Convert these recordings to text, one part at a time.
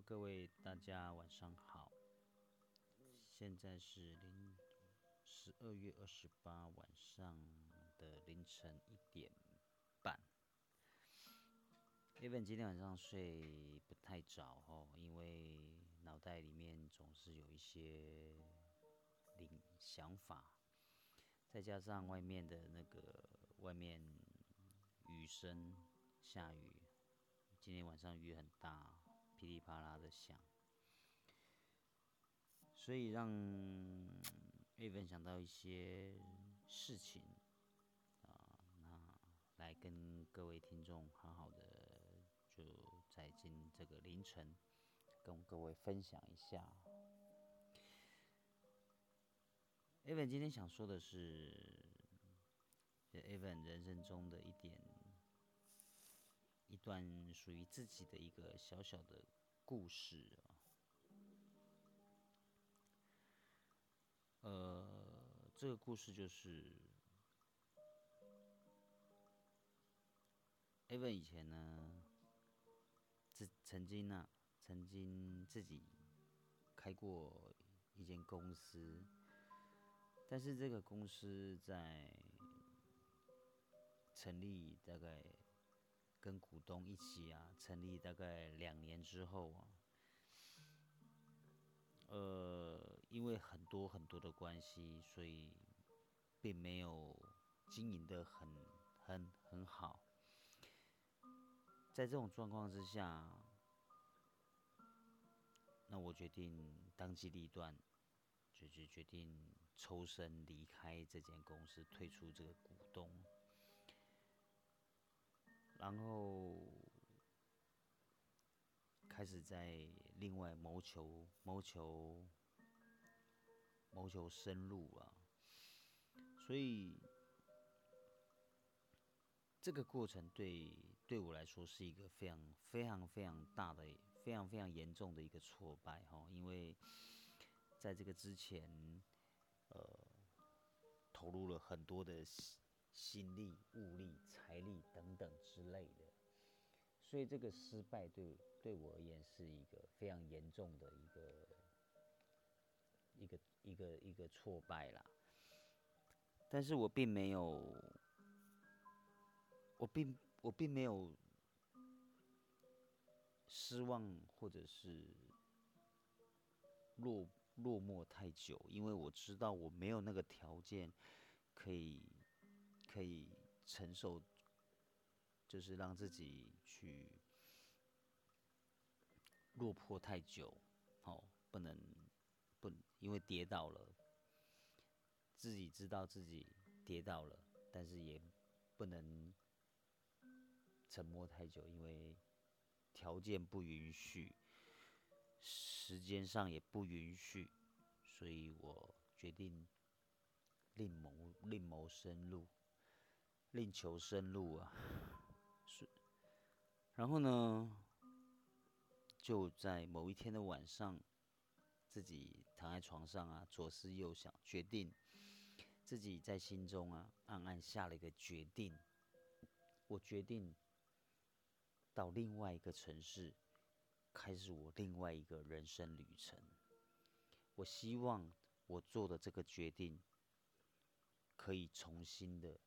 各位大家晚上好。现在是零十二月二十八晚上的凌晨一点半。因为今天晚上睡不太早哦，因为脑袋里面总是有一些灵想法，再加上外面的那个外面雨声下雨，今天晚上雨很大。噼里啪啦的响，所以让 A 分想到一些事情啊，那来跟各位听众好好的就在今这个凌晨跟各位分享一下。A 文今天想说的是，A 文人生中的一点。一段属于自己的一个小小的故事啊，呃，这个故事就是，Evan 以前呢，自曾经呢，曾经自己开过一间公司，但是这个公司在成立大概。跟股东一起啊，成立大概两年之后啊，呃，因为很多很多的关系，所以并没有经营的很很很好。在这种状况之下，那我决定当机立断，就就决定抽身离开这间公司，退出这个股东。然后开始在另外谋求、谋求、谋求深入啊，所以这个过程对对我来说是一个非常、非常、非常大的、非常、非常严重的一个挫败哈，因为在这个之前，呃，投入了很多的。心力、物力、财力等等之类的，所以这个失败对对我而言是一个非常严重的一个一个一个一个挫败啦。但是我并没有，我并我并没有失望或者是落落寞太久，因为我知道我没有那个条件可以。可以承受，就是让自己去落魄太久，哦，不能不因为跌倒了，自己知道自己跌倒了，但是也不能沉默太久，因为条件不允许，时间上也不允许，所以我决定另谋另谋生路。另求生路啊，是，然后呢，就在某一天的晚上，自己躺在床上啊，左思右想，决定自己在心中啊暗暗下了一个决定，我决定到另外一个城市，开始我另外一个人生旅程。我希望我做的这个决定，可以重新的。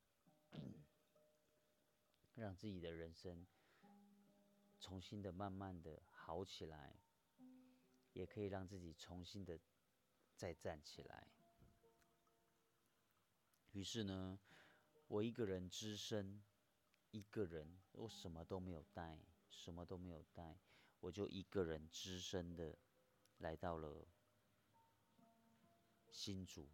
让自己的人生重新的、慢慢的好起来，也可以让自己重新的再站起来。于是呢，我一个人只身，一个人，我什么都没有带，什么都没有带，我就一个人只身的来到了新竹。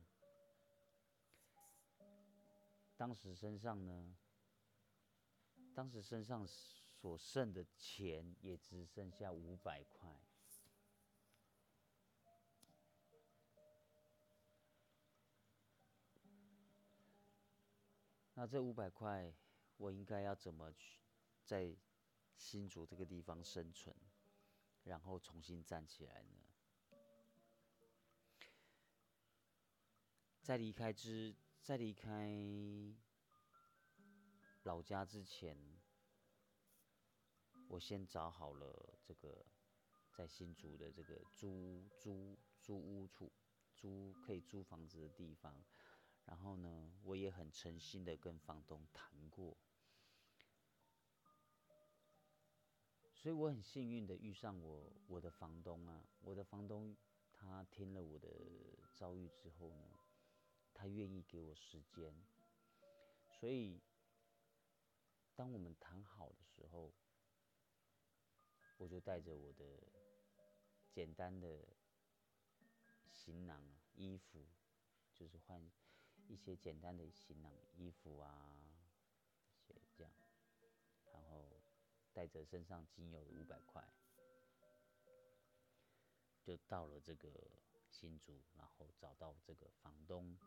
当时身上呢，当时身上所剩的钱也只剩下五百块。那这五百块，我应该要怎么去在新竹这个地方生存，然后重新站起来呢？在离开之。在离开老家之前，我先找好了这个在新竹的这个租租租屋处，租可以租房子的地方。然后呢，我也很诚心的跟房东谈过，所以我很幸运的遇上我我的房东啊，我的房东他听了我的遭遇之后呢，他愿意给我时间，所以当我们谈好的时候，我就带着我的简单的行囊衣服，就是换。一些简单的行囊、衣服啊，些这样，然后带着身上仅有的五百块，就到了这个新竹，然后找到这个房东。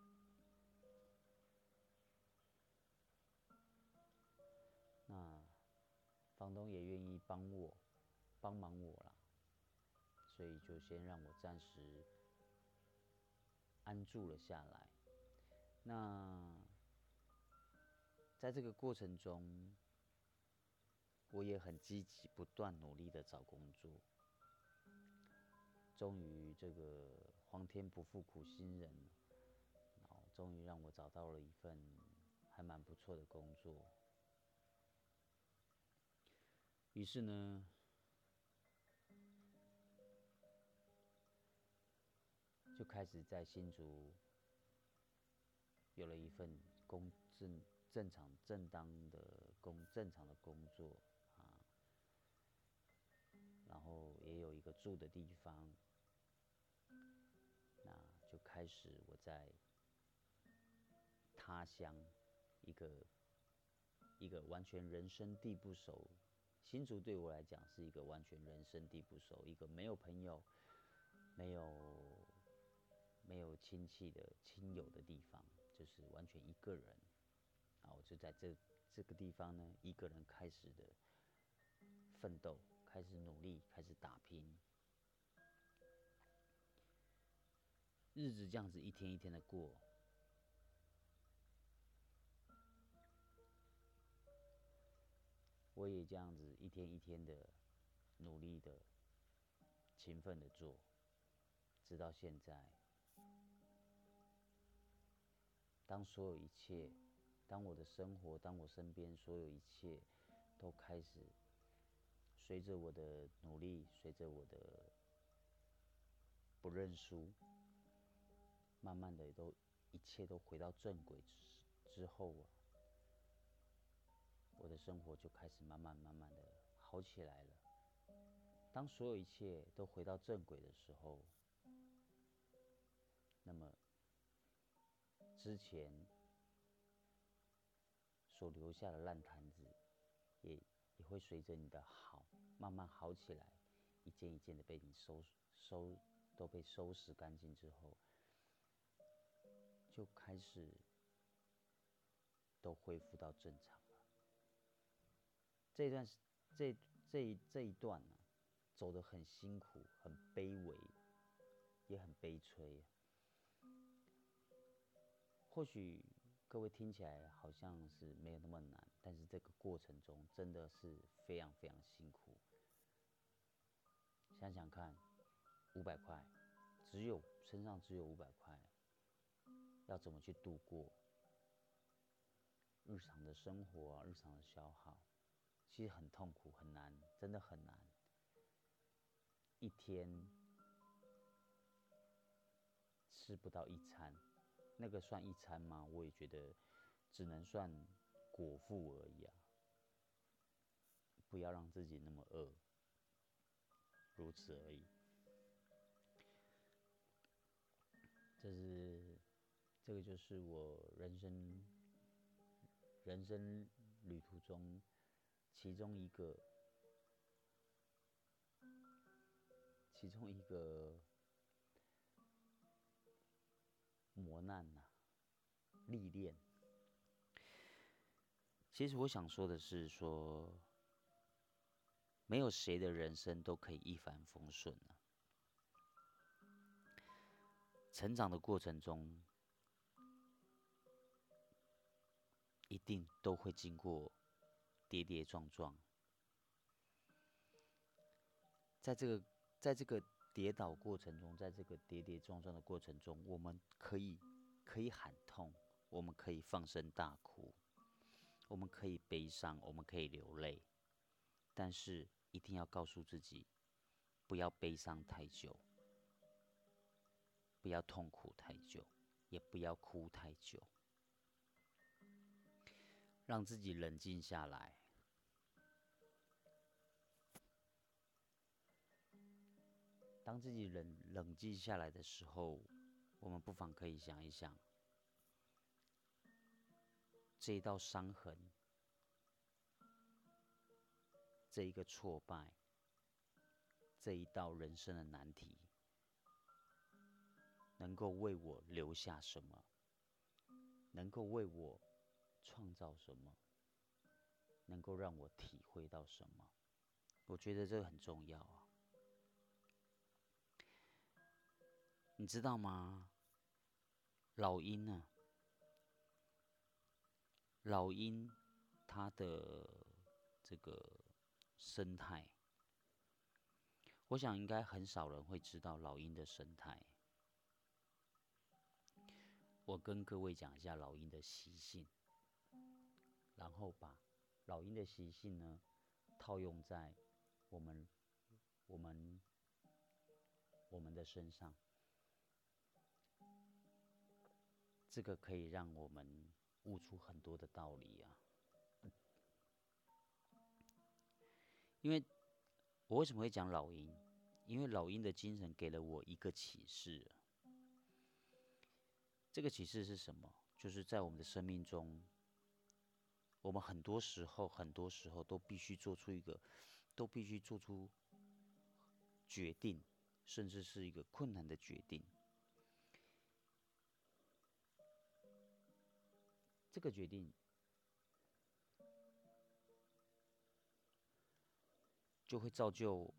房东也愿意帮我，帮忙我了，所以就先让我暂时安住了下来。那在这个过程中，我也很积极、不断努力的找工作。终于，这个皇天不负苦心人，然后终于让我找到了一份还蛮不错的工作。于是呢，就开始在新竹。有了一份工正正常正当的工正常的工作啊，然后也有一个住的地方，那就开始我在他乡一个一个完全人生地不熟，新竹对我来讲是一个完全人生地不熟，一个没有朋友、没有没有亲戚的亲友的地方。就是完全一个人，啊，我就在这这个地方呢，一个人开始的奋斗，开始努力，开始打拼，日子这样子一天一天的过，我也这样子一天一天的努力的、勤奋的做，直到现在。当所有一切，当我的生活，当我身边所有一切，都开始随着我的努力，随着我的不认输，慢慢的都一切都回到正轨之之后啊，我的生活就开始慢慢慢慢的好起来了。当所有一切都回到正轨的时候，那么。之前所留下的烂摊子，也也会随着你的好慢慢好起来，一件一件的被你收收都被收拾干净之后，就开始都恢复到正常。这段这这这一段呢，走得很辛苦，很卑微，也很悲催。或许各位听起来好像是没有那么难，但是这个过程中真的是非常非常辛苦。想想看，五百块，只有身上只有五百块，要怎么去度过日常的生活？日常的消耗，其实很痛苦，很难，真的很难。一天吃不到一餐。那个算一餐吗？我也觉得只能算果腹而已啊！不要让自己那么饿，如此而已。这是，这个就是我人生人生旅途中其中一个其中一个。磨难呐，历练。其实我想说的是，说没有谁的人生都可以一帆风顺啊。成长的过程中，一定都会经过跌跌撞撞。在这个在这个跌倒过程中，在这个跌跌撞撞的过程中，我们可以可以喊痛，我们可以放声大哭，我们可以悲伤，我们可以流泪，但是一定要告诉自己，不要悲伤太久，不要痛苦太久，也不要哭太久，让自己冷静下来。当自己冷冷静下来的时候，我们不妨可以想一想，这一道伤痕，这一个挫败，这一道人生的难题，能够为我留下什么？能够为我创造什么？能够让我体会到什么？我觉得这个很重要啊。你知道吗？老鹰呢？老鹰它的这个生态，我想应该很少人会知道老鹰的生态。我跟各位讲一下老鹰的习性，然后把老鹰的习性呢套用在我们、我们、我们的身上。这个可以让我们悟出很多的道理啊！因为我为什么会讲老鹰？因为老鹰的精神给了我一个启示。这个启示是什么？就是在我们的生命中，我们很多时候、很多时候都必须做出一个，都必须做出决定，甚至是一个困难的决定。这个决定就会造就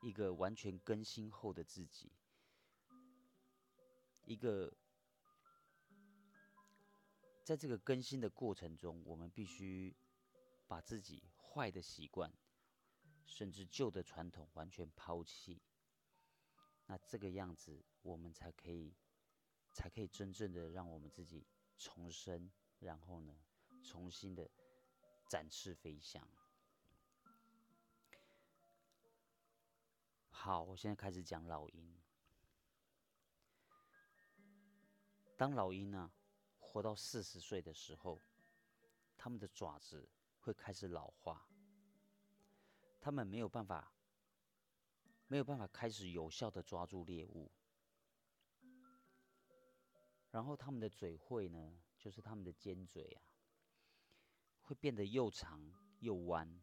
一个完全更新后的自己，一个在这个更新的过程中，我们必须把自己坏的习惯，甚至旧的传统完全抛弃。那这个样子，我们才可以。才可以真正的让我们自己重生，然后呢，重新的展翅飞翔。好，我现在开始讲老鹰。当老鹰呢活到四十岁的时候，它们的爪子会开始老化，它们没有办法，没有办法开始有效的抓住猎物。然后他们的嘴会呢，就是他们的尖嘴啊，会变得又长又弯。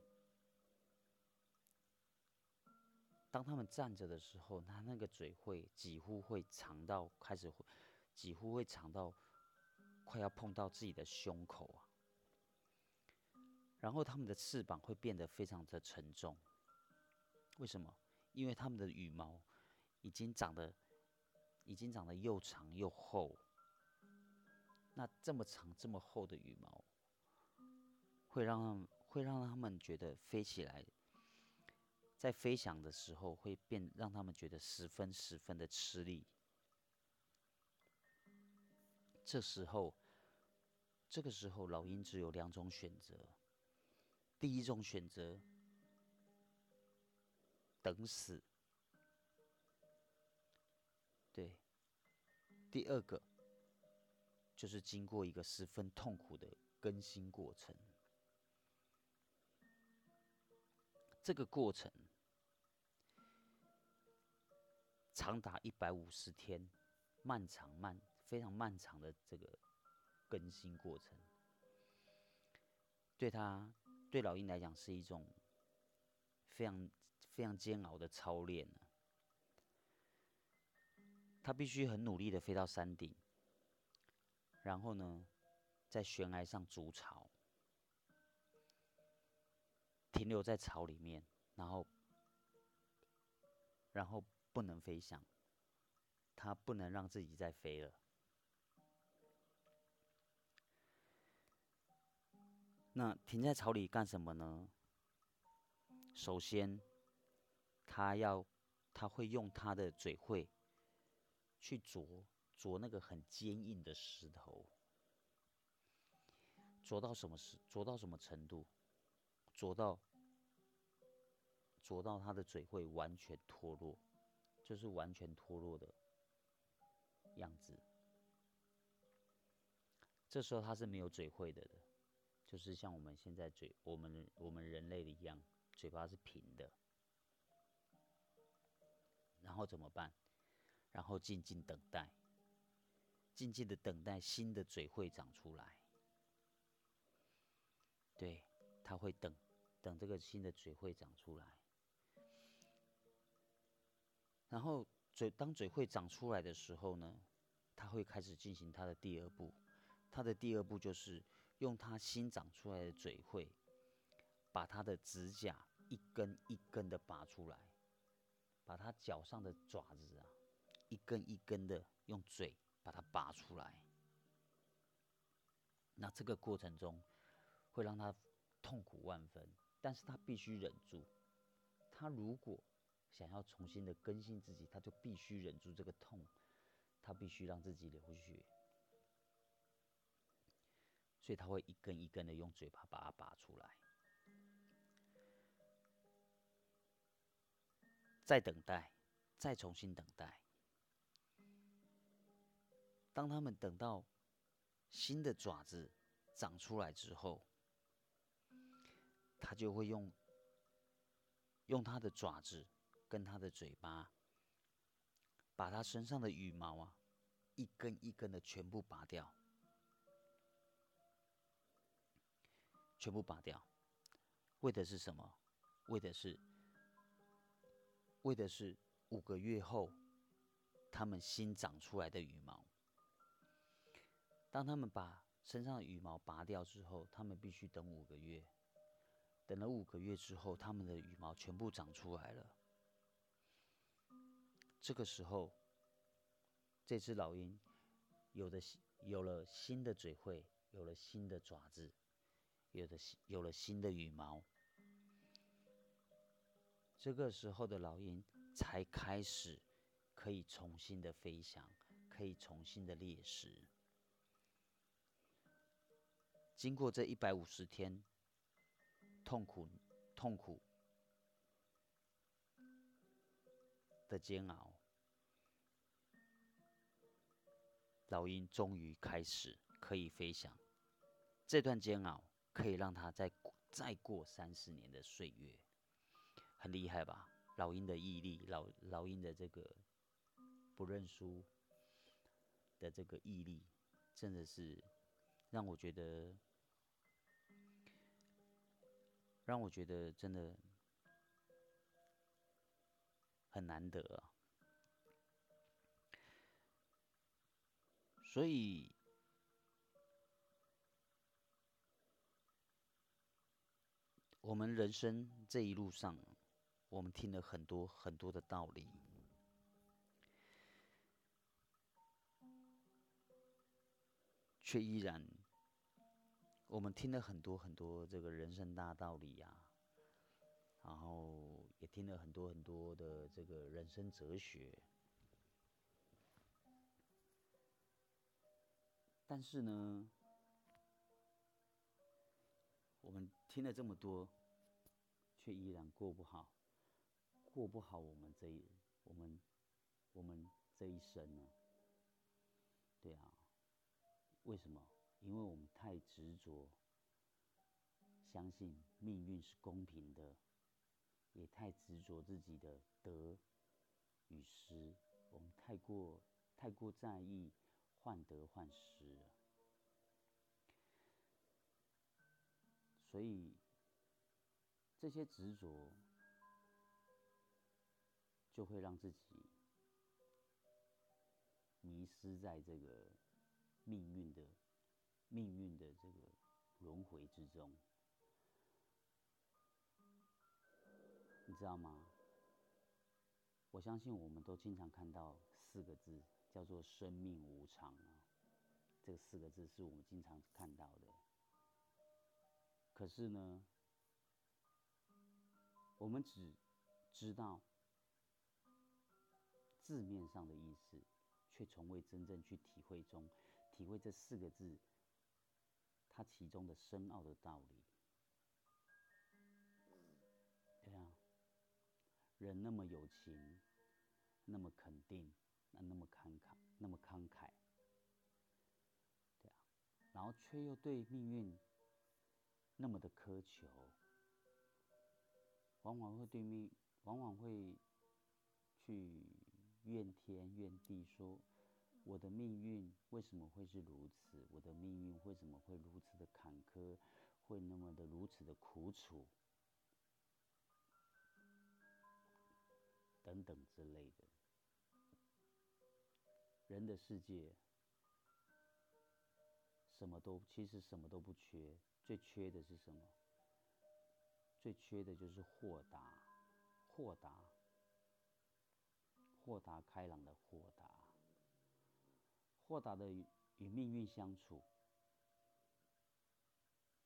当他们站着的时候，他那个嘴会几乎会长到开始，几乎会长到快要碰到自己的胸口啊。然后他们的翅膀会变得非常的沉重。为什么？因为他们的羽毛已经长得，已经长得又长又厚。那这么长、这么厚的羽毛，会让会让他们觉得飞起来，在飞翔的时候会变，让他们觉得十分十分的吃力。这时候，这个时候，老鹰只有两种选择：第一种选择，等死；对，第二个。就是经过一个十分痛苦的更新过程，这个过程长达一百五十天，漫长漫非常漫长的这个更新过程，对他对老鹰来讲是一种非常非常煎熬的操练他必须很努力的飞到山顶。然后呢，在悬崖上筑巢，停留在巢里面，然后，然后不能飞翔，它不能让自己再飞了。那停在巢里干什么呢？首先，它要它会用它的嘴会去啄啄那个很坚硬的石头，啄到什么时啄到什么程度？啄到啄到他的嘴会完全脱落，就是完全脱落的样子。这时候他是没有嘴会的的，就是像我们现在嘴我们我们人类的一样，嘴巴是平的。然后怎么办？然后静静等待，静静的等待新的嘴会长出来。对，他会等，等这个新的嘴会长出来。然后嘴当嘴会长出来的时候呢，他会开始进行他的第二步。他的第二步就是用他新长出来的嘴会，把他的指甲一根一根的拔出来，把他脚上的爪子啊，一根一根的用嘴把它拔出来。那这个过程中会让他痛苦万分，但是他必须忍住。他如果想要重新的更新自己，他就必须忍住这个痛，他必须让自己流血。所以他会一根一根的用嘴巴把它拔出来，再等待，再重新等待。当他们等到新的爪子长出来之后，它就会用用它的爪子跟它的嘴巴，把它身上的羽毛啊，一根一根的全部拔掉。全部拔掉，为的是什么？为的是，为的是五个月后，它们新长出来的羽毛。当他们把身上的羽毛拔掉之后，他们必须等五个月。等了五个月之后，他们的羽毛全部长出来了。这个时候，这只老鹰有的有了新的嘴喙，有了新的爪子。有的有了新的羽毛，这个时候的老鹰才开始可以重新的飞翔，可以重新的猎食。经过这一百五十天痛苦、痛苦的煎熬，老鹰终于开始可以飞翔。这段煎熬。可以让他再再过三十年的岁月，很厉害吧？老鹰的毅力，老老鹰的这个不认输的这个毅力，真的是让我觉得，让我觉得真的很难得啊！所以。我们人生这一路上，我们听了很多很多的道理，却依然，我们听了很多很多这个人生大道理呀，然后也听了很多很多的这个人生哲学，但是呢？我们听了这么多，却依然过不好，过不好我们这一我们我们这一生呢？对啊，为什么？因为我们太执着，相信命运是公平的，也太执着自己的得与失，我们太过太过在意患得患失了。所以，这些执着就会让自己迷失在这个命运的命运的这个轮回之中。你知道吗？我相信我们都经常看到四个字，叫做“生命无常”啊。这四个字是我们经常看到的。可是呢，我我们只知道字面上的意思，却从未真正去体会中，体会这四个字它其中的深奥的道理。对啊，人那么有情，那么肯定，那那么慷慨，那么慷慨，对啊，然后却又对命运那么的苛求。往往会对命，往往会去怨天怨地，说我的命运为什么会是如此？我的命运为什么会如此的坎坷，会那么的如此的苦楚，等等之类的。人的世界，什么都其实什么都不缺，最缺的是什么？最缺的就是豁达，豁达，豁达开朗的豁达，豁达的与命运相处。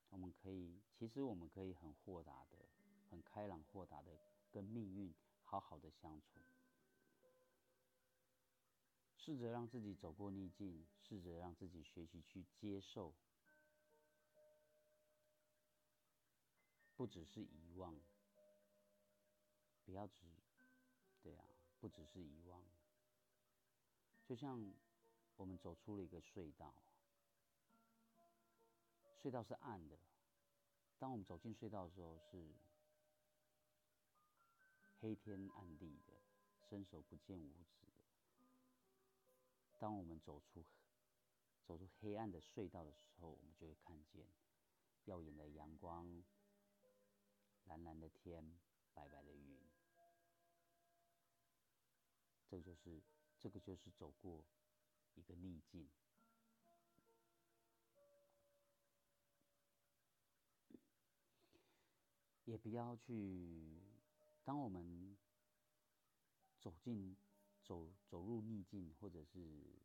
我们可以，其实我们可以很豁达的、很开朗豁达的跟命运好好的相处，试着让自己走过逆境，试着让自己学习去接受。不只是遗忘，不要只，对啊，不只是遗忘。就像我们走出了一个隧道，隧道是暗的，当我们走进隧道的时候是黑天暗地的，伸手不见五指的。当我们走出走出黑暗的隧道的时候，我们就会看见耀眼的阳光。蓝蓝的天，白白的云，这就是这个就是走过一个逆境，也不要去。当我们走进走走入逆境，或者是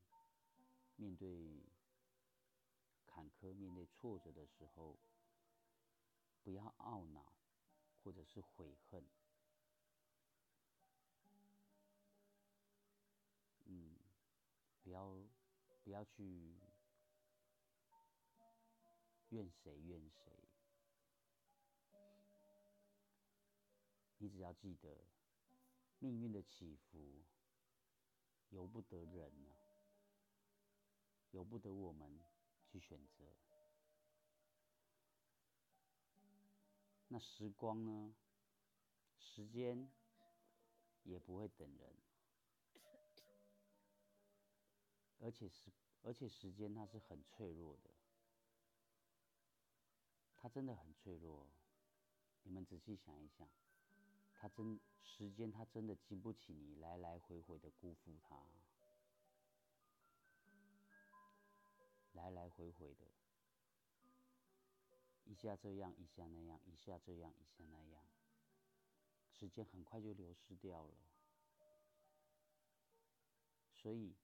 面对坎坷、面对挫折的时候，不要懊恼。或者是悔恨，嗯，不要不要去怨谁怨谁，你只要记得，命运的起伏由不得人啊，由不得我们去选择。那时光呢？时间也不会等人，而且时而且时间它是很脆弱的，它真的很脆弱。你们仔细想一想，它真时间它真的经不起你来来回回的辜负它，来来回回的。一下这样，一下那样，一下这样，一下那样，时间很快就流失掉了。所以，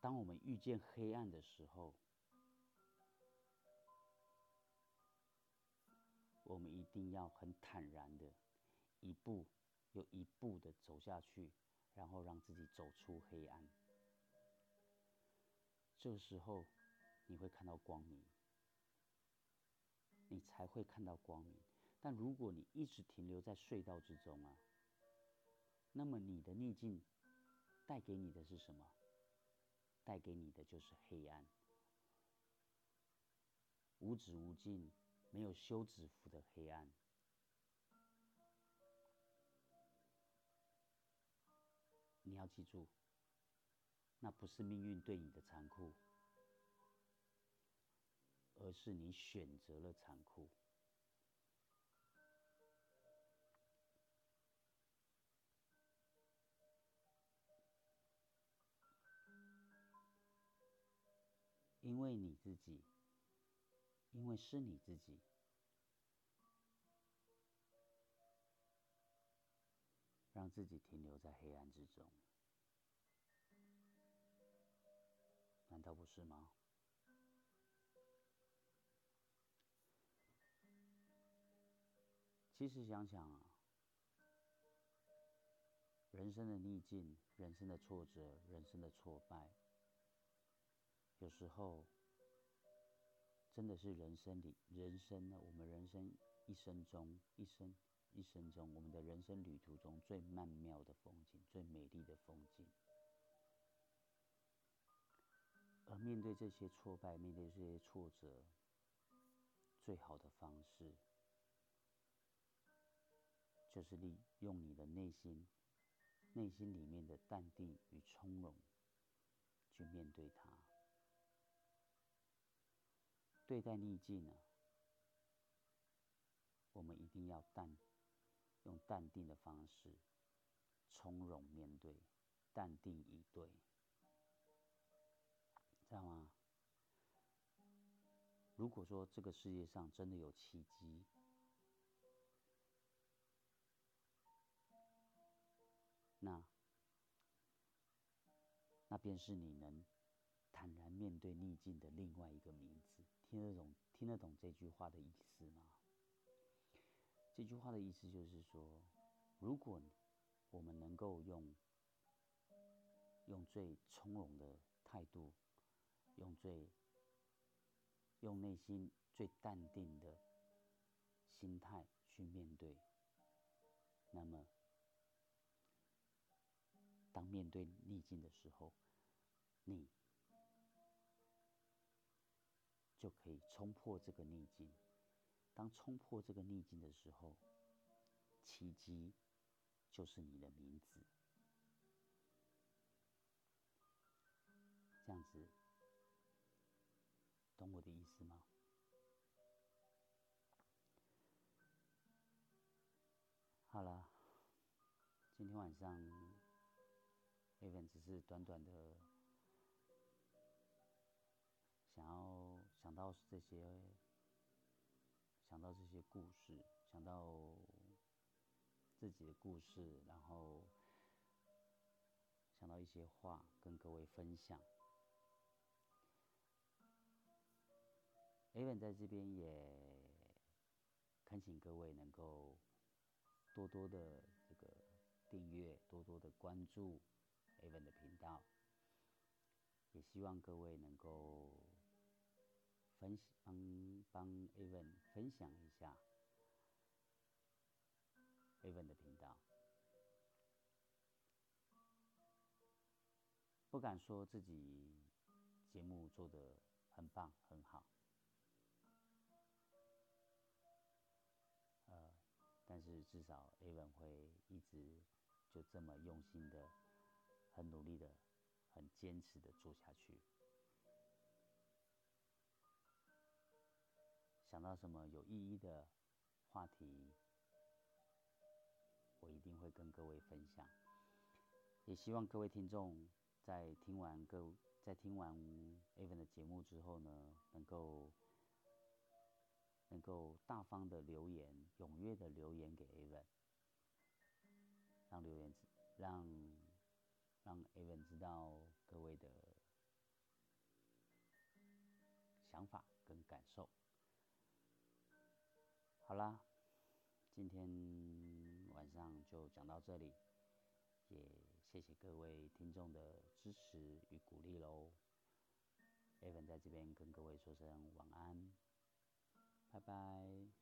当我们遇见黑暗的时候，我们一定要很坦然的，一步又一步的走下去，然后让自己走出黑暗。这时候，你会看到光明。你才会看到光明。但如果你一直停留在隧道之中啊，那么你的逆境带给你的是什么？带给你的就是黑暗，无止无尽、没有休止符的黑暗。你要记住，那不是命运对你的残酷。而是你选择了残酷，因为你自己，因为是你自己，让自己停留在黑暗之中，难道不是吗？其实想想啊，人生的逆境、人生的挫折、人生的挫败，有时候真的是人生里人生呢，我们人生一生中一生一生中，我们的人生旅途中最曼妙的风景、最美丽的风景。而面对这些挫败，面对这些挫折，最好的方式，就是利用你的内心，内心里面的淡定与从容，去面对它。对待逆境呢，我们一定要淡，用淡定的方式，从容面对，淡定以对。知道吗？如果说这个世界上真的有奇迹，那那便是你能坦然面对逆境的另外一个名字。听得懂听得懂这句话的意思吗？这句话的意思就是说，如果我们能够用用最从容的态度。用最用内心最淡定的心态去面对，那么当面对逆境的时候，你就可以冲破这个逆境。当冲破这个逆境的时候，奇迹就是你的名字。这样子。懂我的意思吗？好了，今天晚上，even 只是短短的到这些，想到这些故事，想到自己的故事，然后想到一些话跟各位分享。A 文在这边也恳请各位能够多多的这个订阅，多多的关注 A 文的频道，也希望各位能够分帮帮 A 文分享一下 A 文的频道。不敢说自己节目做的很棒很好。呃但是至少 A 文会一直就这么用心的、很努力的、很坚持的做下去。想到什么有意义的话题，我一定会跟各位分享。也希望各位听众在听完各在听完 A 文的节目之后呢，能够。能够大方的留言，踊跃的留言给 A 文，让留言让让 A 文知道各位的想法跟感受。好啦，今天晚上就讲到这里，也谢谢各位听众的支持与鼓励喽。A 文在这边跟各位说声晚安。拜拜。